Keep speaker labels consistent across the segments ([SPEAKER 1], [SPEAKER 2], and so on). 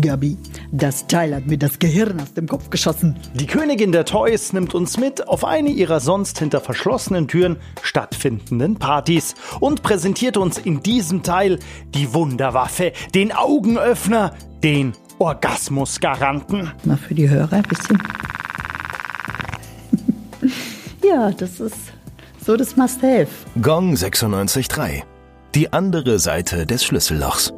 [SPEAKER 1] Gabi, das Teil hat mir das Gehirn aus dem Kopf geschossen.
[SPEAKER 2] Die Königin der Toys nimmt uns mit auf eine ihrer sonst hinter verschlossenen Türen stattfindenden Partys und präsentiert uns in diesem Teil die Wunderwaffe, den Augenöffner, den Orgasmusgaranten.
[SPEAKER 1] Mal für die Hörer ein bisschen. ja, das ist so das Must-Have.
[SPEAKER 3] Gong 96.3. Die andere Seite des Schlüssellochs.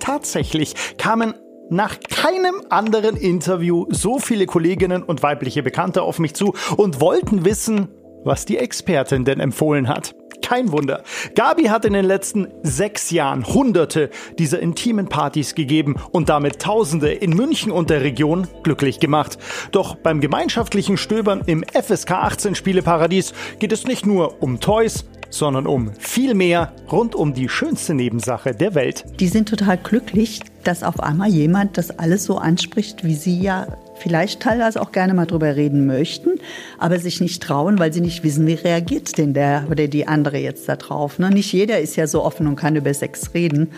[SPEAKER 2] Tatsächlich kamen nach keinem anderen Interview so viele Kolleginnen und weibliche Bekannte auf mich zu und wollten wissen, was die Expertin denn empfohlen hat. Kein Wunder. Gabi hat in den letzten sechs Jahren Hunderte dieser intimen Partys gegeben und damit Tausende in München und der Region glücklich gemacht. Doch beim gemeinschaftlichen Stöbern im FSK 18 Spieleparadies geht es nicht nur um Toys, sondern um viel mehr rund um die schönste Nebensache der Welt.
[SPEAKER 1] Die sind total glücklich, dass auf einmal jemand das alles so anspricht, wie sie ja vielleicht teilweise auch gerne mal drüber reden möchten, aber sich nicht trauen, weil sie nicht wissen, wie reagiert denn der oder die andere jetzt da drauf. Ne? Nicht jeder ist ja so offen und kann über Sex reden.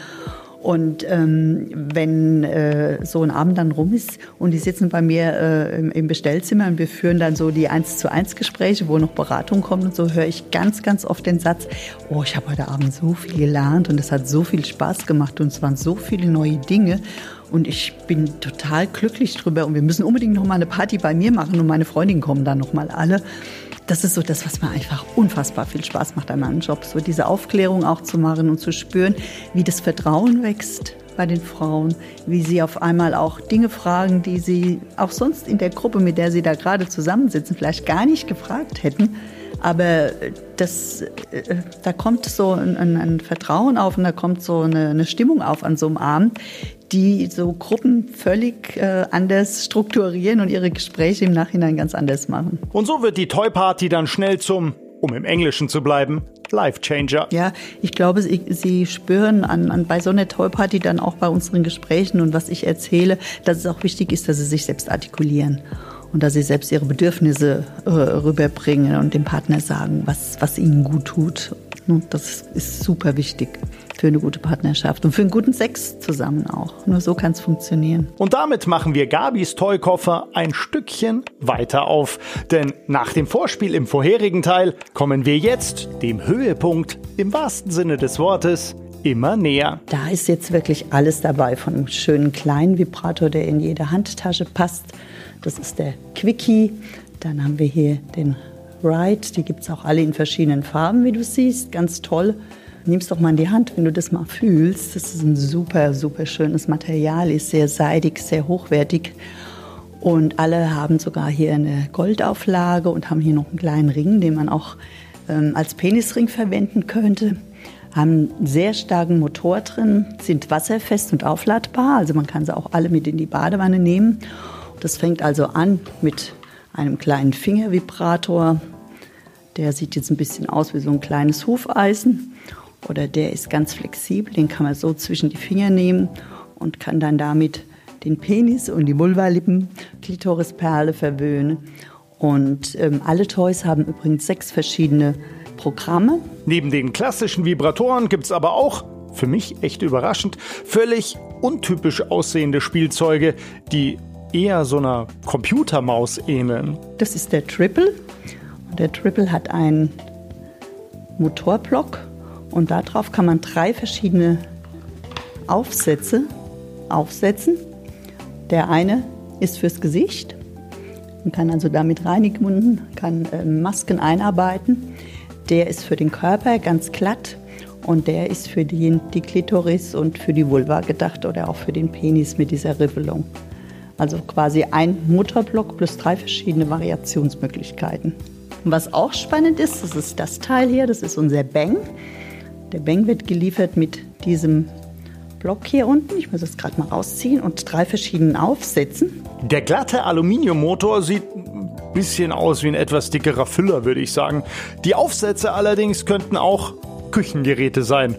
[SPEAKER 1] Und ähm, wenn äh, so ein Abend dann rum ist und die sitzen bei mir äh, im, im, Bestellzimmer und wir führen dann so die eins zu eins Gespräche, wo noch Beratung kommt und so, höre ich ganz, ganz oft den Satz, oh, ich habe heute Abend so viel gelernt und es hat so viel Spaß gemacht und es waren so viele neue Dinge. Und ich bin total glücklich drüber. Und wir müssen unbedingt noch mal eine Party bei mir machen und meine Freundinnen kommen dann noch mal alle das ist so das, was mir einfach unfassbar viel Spaß macht an meinem Job. So diese Aufklärung auch zu machen und zu spüren, wie das Vertrauen wächst bei den Frauen, wie sie auf einmal auch Dinge fragen, die sie auch sonst in der Gruppe, mit der sie da gerade zusammensitzen, vielleicht gar nicht gefragt hätten. Aber das, äh, da kommt so ein, ein, Vertrauen auf und da kommt so eine, eine Stimmung auf an so einem Abend, die so Gruppen völlig äh, anders strukturieren und ihre Gespräche im Nachhinein ganz anders machen.
[SPEAKER 2] Und so wird die Toy Party dann schnell zum, um im Englischen zu bleiben, Life Changer.
[SPEAKER 1] Ja, ich glaube, sie, sie spüren an, an, bei so einer Toy Party dann auch bei unseren Gesprächen und was ich erzähle, dass es auch wichtig ist, dass sie sich selbst artikulieren und dass sie selbst ihre Bedürfnisse äh, rüberbringen und dem Partner sagen, was, was ihnen gut tut. Das ist super wichtig für eine gute Partnerschaft und für einen guten Sex zusammen auch. Nur so kann es funktionieren.
[SPEAKER 2] Und damit machen wir Gabis Toykoffer ein Stückchen weiter auf. Denn nach dem Vorspiel im vorherigen Teil kommen wir jetzt dem Höhepunkt im wahrsten Sinne des Wortes immer näher.
[SPEAKER 1] Da ist jetzt wirklich alles dabei, von einem schönen kleinen Vibrator, der in jede Handtasche passt. Das ist der Quickie. Dann haben wir hier den Ride. Die gibt es auch alle in verschiedenen Farben, wie du siehst. Ganz toll. Nimm es doch mal in die Hand, wenn du das mal fühlst. Das ist ein super, super schönes Material, ist sehr seidig, sehr hochwertig. Und alle haben sogar hier eine Goldauflage und haben hier noch einen kleinen Ring, den man auch ähm, als Penisring verwenden könnte. Haben einen sehr starken Motor drin, sind wasserfest und aufladbar, also man kann sie auch alle mit in die Badewanne nehmen. Das fängt also an mit einem kleinen Fingervibrator. Der sieht jetzt ein bisschen aus wie so ein kleines Hufeisen. Oder der ist ganz flexibel, den kann man so zwischen die Finger nehmen und kann dann damit den Penis und die Vulvalippen, Klitorisperle verwöhnen. Und ähm, alle Toys haben übrigens sechs verschiedene Programme.
[SPEAKER 2] Neben den klassischen Vibratoren gibt es aber auch, für mich echt überraschend, völlig untypisch aussehende Spielzeuge, die eher so einer Computermaus ähneln.
[SPEAKER 1] Das ist der Triple. Und der Triple hat einen Motorblock und darauf kann man drei verschiedene Aufsätze aufsetzen. Der eine ist fürs Gesicht. Man kann also damit reinigen, kann äh, Masken einarbeiten. Der ist für den Körper ganz glatt und der ist für die, die Klitoris und für die Vulva gedacht oder auch für den Penis mit dieser Rivelung. Also quasi ein Motorblock plus drei verschiedene Variationsmöglichkeiten. Was auch spannend ist, das ist das Teil hier, das ist unser Bang. Der Bang wird geliefert mit diesem Block hier unten. Ich muss das gerade mal rausziehen und drei verschiedenen Aufsätzen.
[SPEAKER 2] Der glatte Aluminiummotor sieht ein bisschen aus wie ein etwas dickerer Füller, würde ich sagen. Die Aufsätze allerdings könnten auch Küchengeräte sein.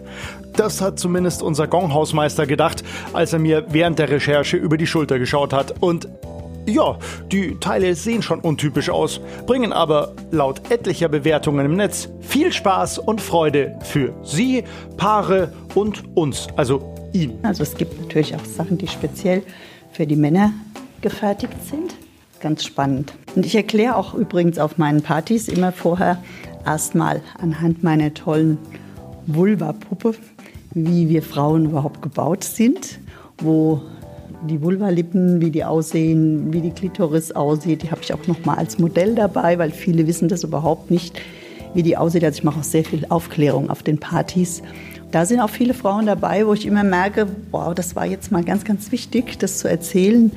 [SPEAKER 2] Das hat zumindest unser Gonghausmeister gedacht, als er mir während der Recherche über die Schulter geschaut hat. Und ja, die Teile sehen schon untypisch aus, bringen aber laut etlicher Bewertungen im Netz viel Spaß und Freude für Sie, Paare und uns, also ihn.
[SPEAKER 1] Also es gibt natürlich auch Sachen, die speziell für die Männer gefertigt sind. Ganz spannend. Und ich erkläre auch übrigens auf meinen Partys immer vorher erstmal anhand meiner tollen Vulva-Puppe, wie wir Frauen überhaupt gebaut sind, wo die Vulvalippen, wie die aussehen, wie die Klitoris aussieht. Die habe ich auch noch mal als Modell dabei, weil viele wissen das überhaupt nicht, wie die aussieht. Also ich mache auch sehr viel Aufklärung auf den Partys. Da sind auch viele Frauen dabei, wo ich immer merke, wow, das war jetzt mal ganz, ganz wichtig, das zu erzählen,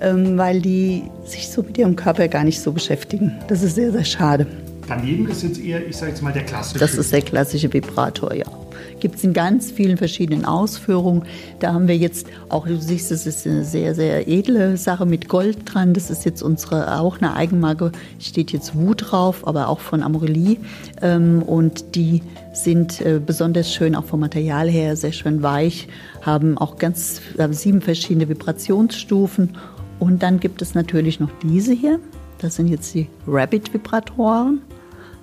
[SPEAKER 1] ähm, weil die sich so mit ihrem Körper gar nicht so beschäftigen. Das ist sehr, sehr schade.
[SPEAKER 2] Daneben ist jetzt eher, ich sage jetzt mal, der klassische.
[SPEAKER 1] Das ist der klassische Vibrator, ja. Gibt es in ganz vielen verschiedenen Ausführungen. Da haben wir jetzt auch, du siehst, das ist eine sehr, sehr edle Sache mit Gold dran. Das ist jetzt unsere, auch eine Eigenmarke. Steht jetzt Wu drauf, aber auch von Amorelie. Ähm, und die sind äh, besonders schön, auch vom Material her, sehr schön weich, haben auch ganz haben sieben verschiedene Vibrationsstufen. Und dann gibt es natürlich noch diese hier. Das sind jetzt die Rabbit-Vibratoren.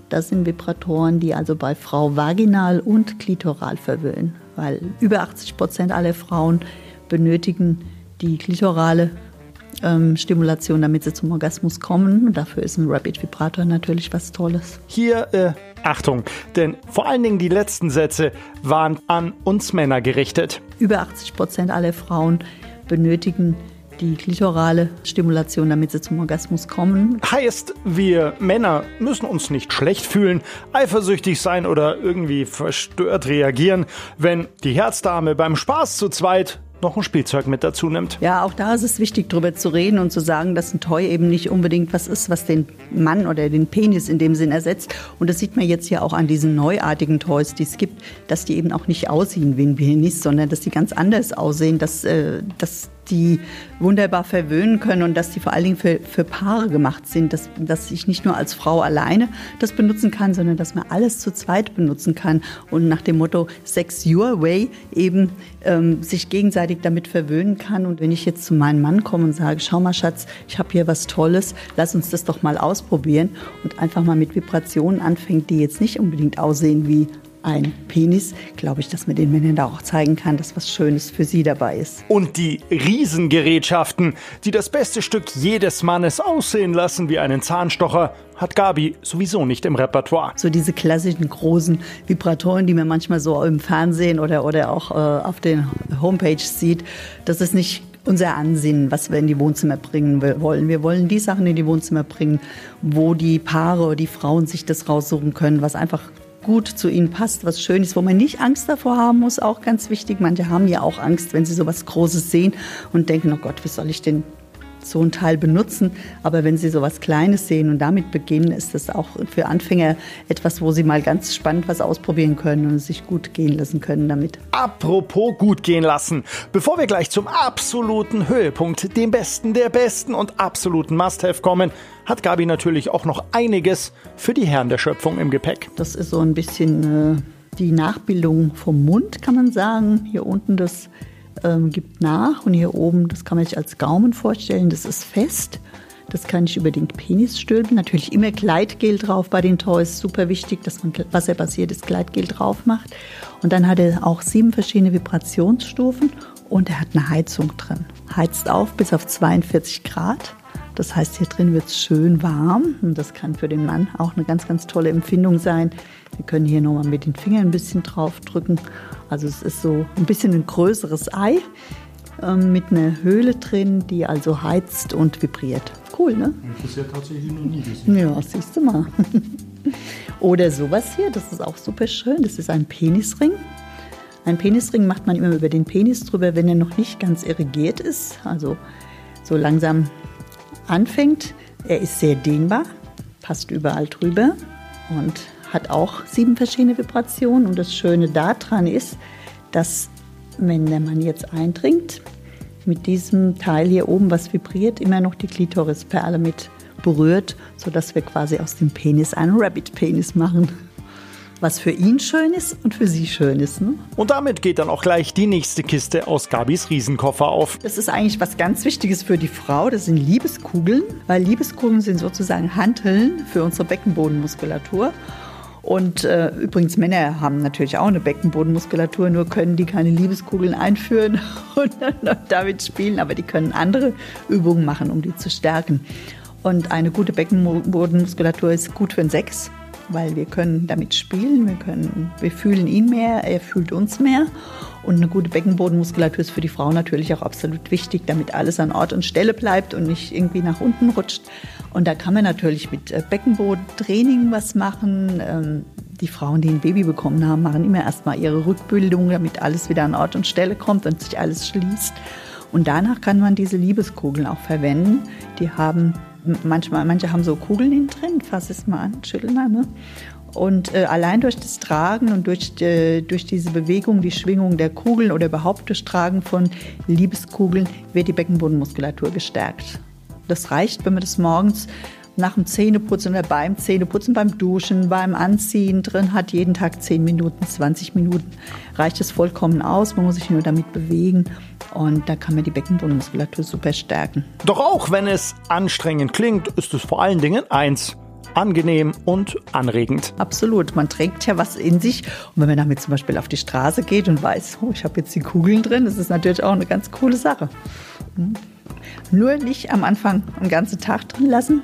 [SPEAKER 1] Das sind Vibratoren, die also bei Frau vaginal und klitoral verwöhnen, weil über 80 Prozent aller Frauen benötigen die klitorale ähm, Stimulation, damit sie zum Orgasmus kommen. Und dafür ist ein Rapid Vibrator natürlich was Tolles.
[SPEAKER 2] Hier, äh, Achtung, denn vor allen Dingen die letzten Sätze waren an uns Männer gerichtet.
[SPEAKER 1] Über 80 Prozent aller Frauen benötigen die klitorale Stimulation, damit sie zum Orgasmus kommen.
[SPEAKER 2] Heißt, wir Männer müssen uns nicht schlecht fühlen, eifersüchtig sein oder irgendwie verstört reagieren, wenn die Herzdame beim Spaß zu zweit noch ein Spielzeug mit dazu nimmt.
[SPEAKER 1] Ja, auch da ist es wichtig, darüber zu reden und zu sagen, dass ein Toy eben nicht unbedingt was ist, was den Mann oder den Penis in dem Sinn ersetzt. Und das sieht man jetzt ja auch an diesen neuartigen Toys, die es gibt, dass die eben auch nicht aussehen wie ein Penis, sondern dass die ganz anders aussehen, dass, äh, dass die wunderbar verwöhnen können und dass die vor allen Dingen für, für Paare gemacht sind, dass, dass ich nicht nur als Frau alleine das benutzen kann, sondern dass man alles zu zweit benutzen kann und nach dem Motto Sex Your Way eben ähm, sich gegenseitig damit verwöhnen kann. Und wenn ich jetzt zu meinem Mann komme und sage, schau mal Schatz, ich habe hier was Tolles, lass uns das doch mal ausprobieren und einfach mal mit Vibrationen anfängt, die jetzt nicht unbedingt aussehen wie ein Penis, glaube ich, dass man den Männern da auch zeigen kann, dass was Schönes für sie dabei ist.
[SPEAKER 2] Und die Riesengerätschaften, die das beste Stück jedes Mannes aussehen lassen wie einen Zahnstocher, hat Gabi sowieso nicht im Repertoire.
[SPEAKER 1] So diese klassischen großen Vibratoren, die man manchmal so im Fernsehen oder, oder auch äh, auf den Homepages sieht, das ist nicht unser Ansinnen, was wir in die Wohnzimmer bringen wollen. Wir wollen die Sachen in die Wohnzimmer bringen, wo die Paare oder die Frauen sich das raussuchen können, was einfach gut zu ihnen passt, was schön ist, wo man nicht Angst davor haben muss, auch ganz wichtig. Manche haben ja auch Angst, wenn sie so was Großes sehen und denken, oh Gott, wie soll ich denn so ein Teil benutzen. Aber wenn Sie so was Kleines sehen und damit beginnen, ist das auch für Anfänger etwas, wo Sie mal ganz spannend was ausprobieren können und sich gut gehen lassen können damit.
[SPEAKER 2] Apropos gut gehen lassen. Bevor wir gleich zum absoluten Höhepunkt, dem Besten der Besten und absoluten Must-Have kommen, hat Gabi natürlich auch noch einiges für die Herren der Schöpfung im Gepäck.
[SPEAKER 1] Das ist so ein bisschen äh, die Nachbildung vom Mund, kann man sagen. Hier unten das ähm, gibt nach und hier oben, das kann man sich als Gaumen vorstellen, das ist fest. Das kann ich über den Penis stülpen. Natürlich immer Gleitgel drauf bei den Toys. Super wichtig, dass man wasserbasiertes Gleitgel drauf macht. Und dann hat er auch sieben verschiedene Vibrationsstufen und er hat eine Heizung drin. Heizt auf bis auf 42 Grad. Das heißt, hier drin wird es schön warm und das kann für den Mann auch eine ganz, ganz tolle Empfindung sein. Wir können hier nochmal mit den Fingern ein bisschen drauf drücken also es ist so ein bisschen ein größeres Ei ähm, mit einer Höhle drin, die also heizt und vibriert. Cool, ne?
[SPEAKER 2] Interessiert tatsächlich noch nie gesehen.
[SPEAKER 1] Ja, siehst du mal. Oder sowas hier, das ist auch super schön. Das ist ein Penisring. Ein Penisring macht man immer über den Penis drüber, wenn er noch nicht ganz irrigiert ist, also so langsam anfängt. Er ist sehr dehnbar, passt überall drüber und hat auch sieben verschiedene Vibrationen. Und das Schöne daran ist, dass wenn der Mann jetzt eindringt, mit diesem Teil hier oben, was vibriert, immer noch die Klitorisperle mit berührt, sodass wir quasi aus dem Penis einen Rabbit-Penis machen. Was für ihn schön ist und für sie schön ist. Ne?
[SPEAKER 2] Und damit geht dann auch gleich die nächste Kiste aus Gabis Riesenkoffer auf.
[SPEAKER 1] Das ist eigentlich was ganz Wichtiges für die Frau. Das sind Liebeskugeln, weil Liebeskugeln sind sozusagen Hanteln für unsere Beckenbodenmuskulatur. Und äh, übrigens, Männer haben natürlich auch eine Beckenbodenmuskulatur, nur können die keine Liebeskugeln einführen und damit spielen, aber die können andere Übungen machen, um die zu stärken. Und eine gute Beckenbodenmuskulatur ist gut für den Sex, weil wir können damit spielen, wir, können, wir fühlen ihn mehr, er fühlt uns mehr. Und eine gute Beckenbodenmuskulatur ist für die Frau natürlich auch absolut wichtig, damit alles an Ort und Stelle bleibt und nicht irgendwie nach unten rutscht. Und da kann man natürlich mit äh, Beckenbodentraining was machen. Ähm, die Frauen, die ein Baby bekommen haben, machen immer erstmal ihre Rückbildung, damit alles wieder an Ort und Stelle kommt und sich alles schließt. Und danach kann man diese Liebeskugeln auch verwenden. Die haben manchmal, manche haben so Kugeln innen drin, fass es mal an, schüttel mal. Ne? Und äh, allein durch das Tragen und durch, äh, durch diese Bewegung, die Schwingung der Kugeln oder überhaupt das Tragen von Liebeskugeln wird die Beckenbodenmuskulatur gestärkt. Das reicht, wenn man das morgens nach dem Zähneputzen oder beim Zähneputzen, beim Duschen, beim Anziehen drin hat, jeden Tag 10 Minuten, 20 Minuten, reicht es vollkommen aus. Man muss sich nur damit bewegen und da kann man die Beckenbodenmuskulatur super stärken.
[SPEAKER 2] Doch auch wenn es anstrengend klingt, ist es vor allen Dingen eins angenehm und anregend.
[SPEAKER 1] Absolut. Man trägt ja was in sich. Und wenn man damit zum Beispiel auf die Straße geht und weiß, oh, ich habe jetzt die Kugeln drin, das ist natürlich auch eine ganz coole Sache. Hm. Nur nicht am Anfang einen ganzen Tag drin lassen.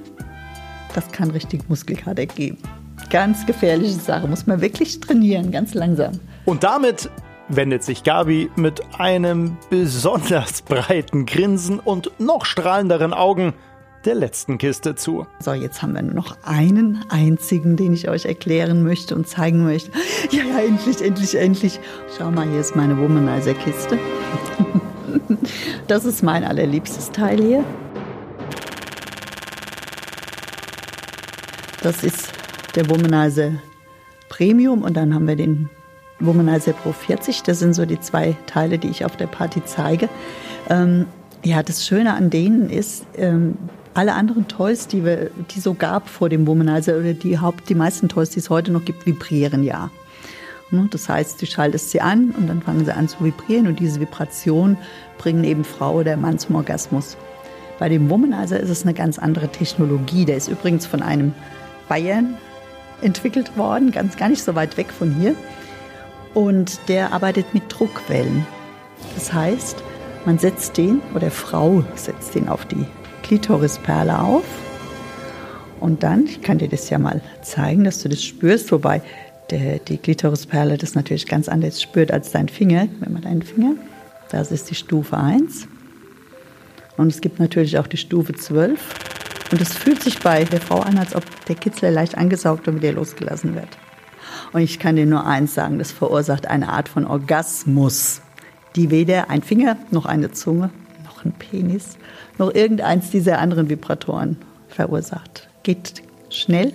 [SPEAKER 1] Das kann richtig Muskelkater geben. Ganz gefährliche Sache. Muss man wirklich trainieren, ganz langsam.
[SPEAKER 2] Und damit wendet sich Gabi mit einem besonders breiten Grinsen und noch strahlenderen Augen der letzten Kiste zu.
[SPEAKER 1] So, jetzt haben wir nur noch einen einzigen, den ich euch erklären möchte und zeigen möchte. Ja, ja, endlich, endlich, endlich. Schau mal, hier ist meine Womanizer-Kiste. Das ist mein allerliebstes Teil hier. Das ist der Womanizer Premium und dann haben wir den Womanizer Pro 40. Das sind so die zwei Teile, die ich auf der Party zeige. Ähm, ja, das Schöne an denen ist, ähm, alle anderen Toys, die, wir, die so gab vor dem Womanizer oder die, Haupt, die meisten Toys, die es heute noch gibt, vibrieren ja. Ne, das heißt, du schaltest sie an und dann fangen sie an zu vibrieren und diese Vibration bringen eben Frau oder Mann zum Orgasmus. Bei dem Womanizer ist es eine ganz andere Technologie. Der ist übrigens von einem Bayern entwickelt worden, ganz gar nicht so weit weg von hier. Und der arbeitet mit Druckwellen. Das heißt, man setzt den oder Frau setzt den auf die Klitorisperle auf. Und dann, ich kann dir das ja mal zeigen, dass du das spürst, wobei der, die Klitorisperle das natürlich ganz anders spürt als dein Finger. Wenn man deinen Finger, das ist die Stufe 1. Und es gibt natürlich auch die Stufe 12. Und es fühlt sich bei der Frau an, als ob der Kitzler leicht angesaugt und wieder losgelassen wird. Und ich kann dir nur eins sagen, das verursacht eine Art von Orgasmus, die weder ein Finger noch eine Zunge noch ein Penis noch irgendeins dieser anderen Vibratoren verursacht. Geht schnell.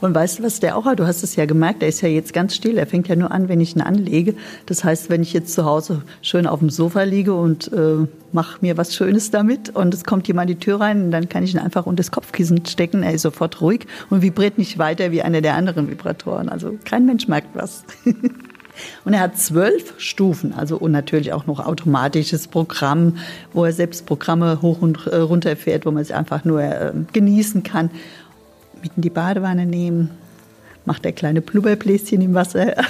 [SPEAKER 1] Und weißt du, was der auch hat? Du hast es ja gemerkt, er ist ja jetzt ganz still. Er fängt ja nur an, wenn ich ihn anlege. Das heißt, wenn ich jetzt zu Hause schön auf dem Sofa liege und äh, mache mir was Schönes damit und es kommt jemand die Tür rein, dann kann ich ihn einfach unter das Kopfkissen stecken. Er ist sofort ruhig und vibriert nicht weiter wie einer der anderen Vibratoren. Also kein Mensch merkt was. Und er hat zwölf Stufen, also und natürlich auch noch automatisches Programm, wo er selbst Programme hoch und äh, runter fährt, wo man es einfach nur äh, genießen kann. Mit in die Badewanne nehmen, macht er kleine Blubberbläschen im Wasser.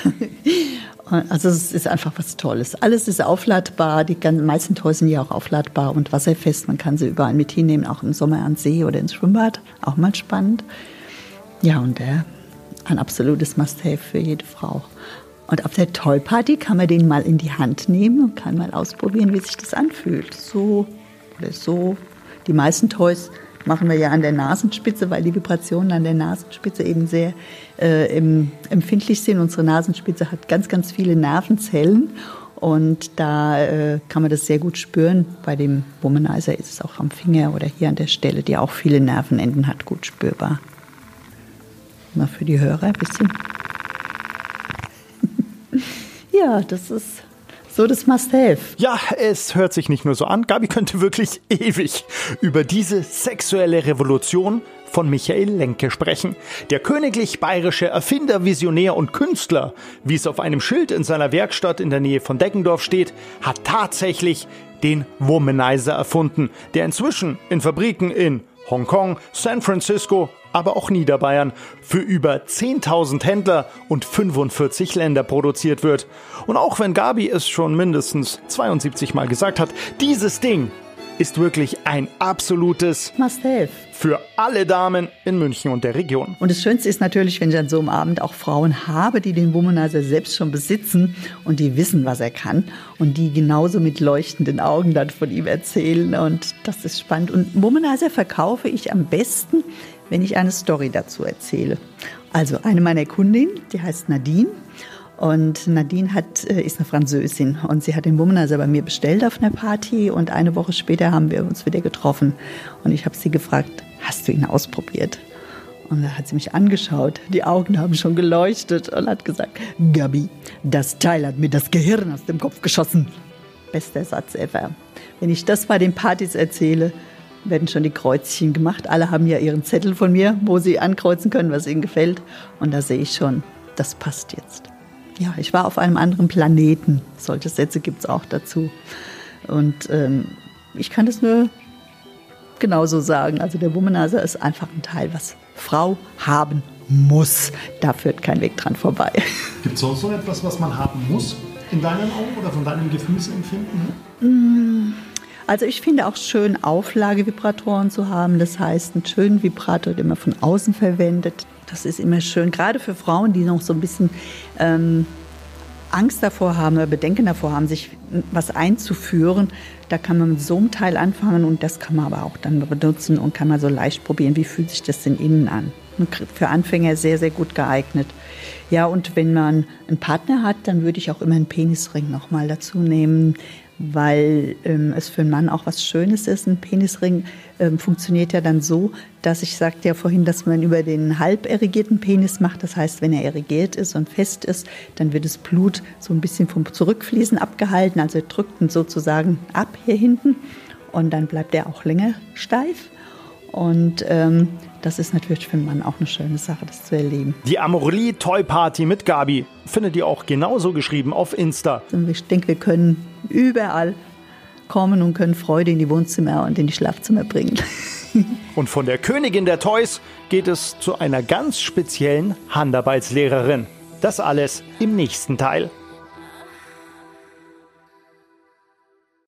[SPEAKER 1] Also es ist einfach was Tolles. Alles ist aufladbar. Die meisten Toys sind ja auch aufladbar und wasserfest. Man kann sie überall mit hinnehmen, auch im Sommer ans See oder ins Schwimmbad. Auch mal spannend. Ja, und der ein absolutes Must-Have für jede Frau. Und auf der Toy-Party kann man den mal in die Hand nehmen und kann mal ausprobieren, wie sich das anfühlt. So oder so. Die meisten Toys machen wir ja an der Nasenspitze, weil die Vibrationen an der Nasenspitze eben sehr äh, empfindlich sind. Unsere Nasenspitze hat ganz, ganz viele Nervenzellen und da äh, kann man das sehr gut spüren. Bei dem Womanizer ist es auch am Finger oder hier an der Stelle, die auch viele Nervenenden hat, gut spürbar. Mal für die Hörer ein bisschen. Ja, das ist so das Must-Have.
[SPEAKER 2] Ja, es hört sich nicht nur so an. Gabi könnte wirklich ewig über diese sexuelle Revolution von Michael Lenke sprechen. Der königlich bayerische Erfinder, Visionär und Künstler, wie es auf einem Schild in seiner Werkstatt in der Nähe von Deggendorf steht, hat tatsächlich den Womanizer erfunden, der inzwischen in Fabriken in Hongkong, San Francisco, aber auch Niederbayern für über 10.000 Händler und 45 Länder produziert wird. Und auch wenn Gabi es schon mindestens 72 Mal gesagt hat, dieses Ding ist wirklich ein absolutes
[SPEAKER 1] Must-have.
[SPEAKER 2] Für alle Damen in München und der Region.
[SPEAKER 1] Und das Schönste ist natürlich, wenn ich an so einem Abend auch Frauen habe, die den Womanizer selbst schon besitzen und die wissen, was er kann und die genauso mit leuchtenden Augen dann von ihm erzählen. Und das ist spannend. Und Womanizer verkaufe ich am besten, wenn ich eine Story dazu erzähle. Also eine meiner Kundinnen, die heißt Nadine und Nadine hat, äh, ist eine Französin und sie hat den Womanizer bei mir bestellt auf einer Party und eine Woche später haben wir uns wieder getroffen und ich habe sie gefragt, hast du ihn ausprobiert? Und da hat sie mich angeschaut, die Augen haben schon geleuchtet und hat gesagt, Gabi, das Teil hat mir das Gehirn aus dem Kopf geschossen. Bester Satz ever. Wenn ich das bei den Partys erzähle, werden schon die Kreuzchen gemacht. Alle haben ja ihren Zettel von mir, wo sie ankreuzen können, was ihnen gefällt. Und da sehe ich schon, das passt jetzt ja, ich war auf einem anderen Planeten. Solche Sätze gibt es auch dazu. Und ähm, ich kann das nur genauso sagen. Also der Womanizer ist einfach ein Teil, was Frau haben muss. Da führt kein Weg dran vorbei.
[SPEAKER 2] Gibt es sonst noch etwas, was man haben muss in deinen Augen oder von deinem Gefühlsempfinden?
[SPEAKER 1] Mm, also ich finde auch schön, Auflagevibratoren zu haben. Das heißt, einen schönen Vibrator, den man von außen verwendet, das ist immer schön, gerade für Frauen, die noch so ein bisschen ähm, Angst davor haben oder Bedenken davor haben, sich was einzuführen. Da kann man mit so einem Teil anfangen und das kann man aber auch dann benutzen und kann man so leicht probieren, wie fühlt sich das denn innen an. Für Anfänger sehr, sehr gut geeignet. Ja, und wenn man einen Partner hat, dann würde ich auch immer einen Penisring nochmal dazu nehmen weil ähm, es für einen Mann auch was Schönes ist. Ein Penisring ähm, funktioniert ja dann so, dass ich sagte ja vorhin, dass man über den halb erigierten Penis macht. Das heißt, wenn er erigiert ist und fest ist, dann wird das Blut so ein bisschen vom Zurückfließen abgehalten. Also drückt ihn sozusagen ab hier hinten und dann bleibt er auch länger steif. Und ähm, das ist natürlich für einen Mann auch eine schöne Sache, das zu erleben.
[SPEAKER 2] Die Amorelie Toy Party mit Gabi findet ihr auch genauso geschrieben auf Insta.
[SPEAKER 1] Ich denke, wir können überall kommen und können Freude in die Wohnzimmer und in die Schlafzimmer bringen.
[SPEAKER 2] und von der Königin der Toys geht es zu einer ganz speziellen Handarbeitslehrerin. Das alles im nächsten Teil.